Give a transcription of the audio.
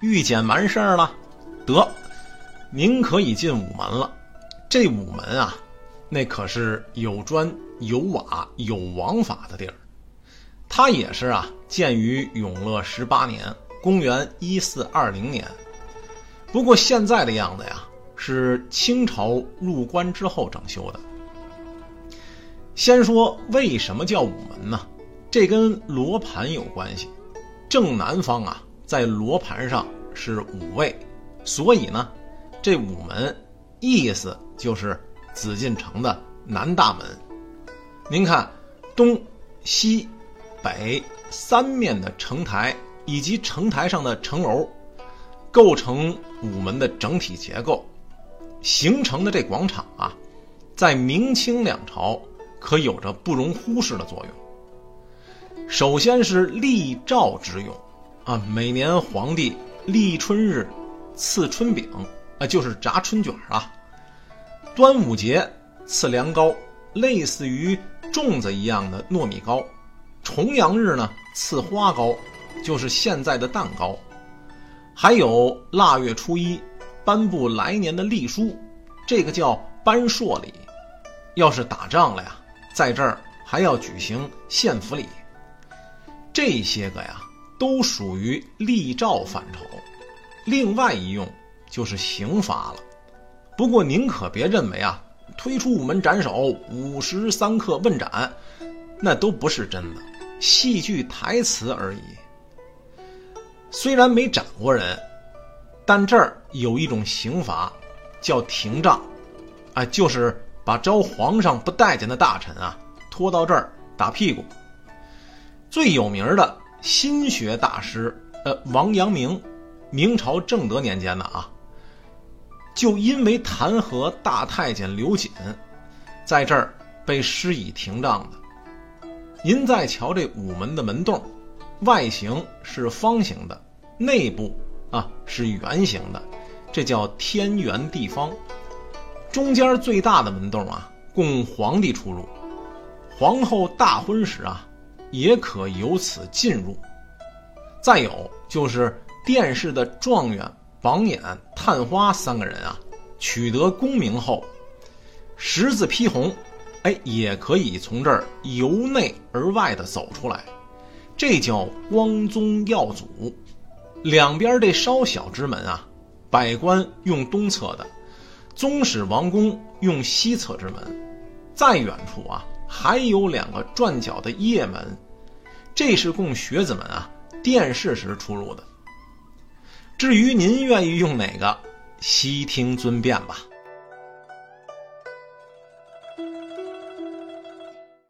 预检完事儿了，得，您可以进午门了。这午门啊，那可是有砖有瓦有王法的地儿。它也是啊，建于永乐十八年，公元一四二零年。不过现在的样子呀，是清朝入关之后整修的。先说为什么叫午门呢？这跟罗盘有关系。正南方啊，在罗盘上是五位，所以呢，这午门意思就是紫禁城的南大门。您看，东西北三面的城台以及城台上的城楼，构成午门的整体结构，形成的这广场啊，在明清两朝可有着不容忽视的作用。首先是立诏之用，啊，每年皇帝立春日赐春饼，啊，就是炸春卷啊；端午节赐凉糕，类似于粽子一样的糯米糕；重阳日呢赐花糕，就是现在的蛋糕；还有腊月初一颁布来年的历书，这个叫颁朔礼。要是打仗了呀，在这儿还要举行献俘礼。这些个呀，都属于立诏范畴。另外一用就是刑罚了。不过您可别认为啊，推出午门斩首，午时三刻问斩，那都不是真的，戏剧台词而已。虽然没斩过人，但这儿有一种刑罚，叫廷杖，啊，就是把招皇上不待见的大臣啊，拖到这儿打屁股。最有名的心学大师，呃，王阳明，明朝正德年间的啊，就因为弹劾大太监刘瑾，在这儿被施以廷杖的。您再瞧这午门的门洞，外形是方形的，内部啊是圆形的，这叫天圆地方。中间最大的门洞啊，供皇帝出入，皇后大婚时啊。也可由此进入。再有就是殿试的状元、榜眼、探花三个人啊，取得功名后，十字披红，哎，也可以从这儿由内而外的走出来，这叫光宗耀祖。两边这稍小之门啊，百官用东侧的，宗室王公用西侧之门。再远处啊。还有两个转角的掖门，这是供学子们啊殿试时出入的。至于您愿意用哪个，悉听尊便吧。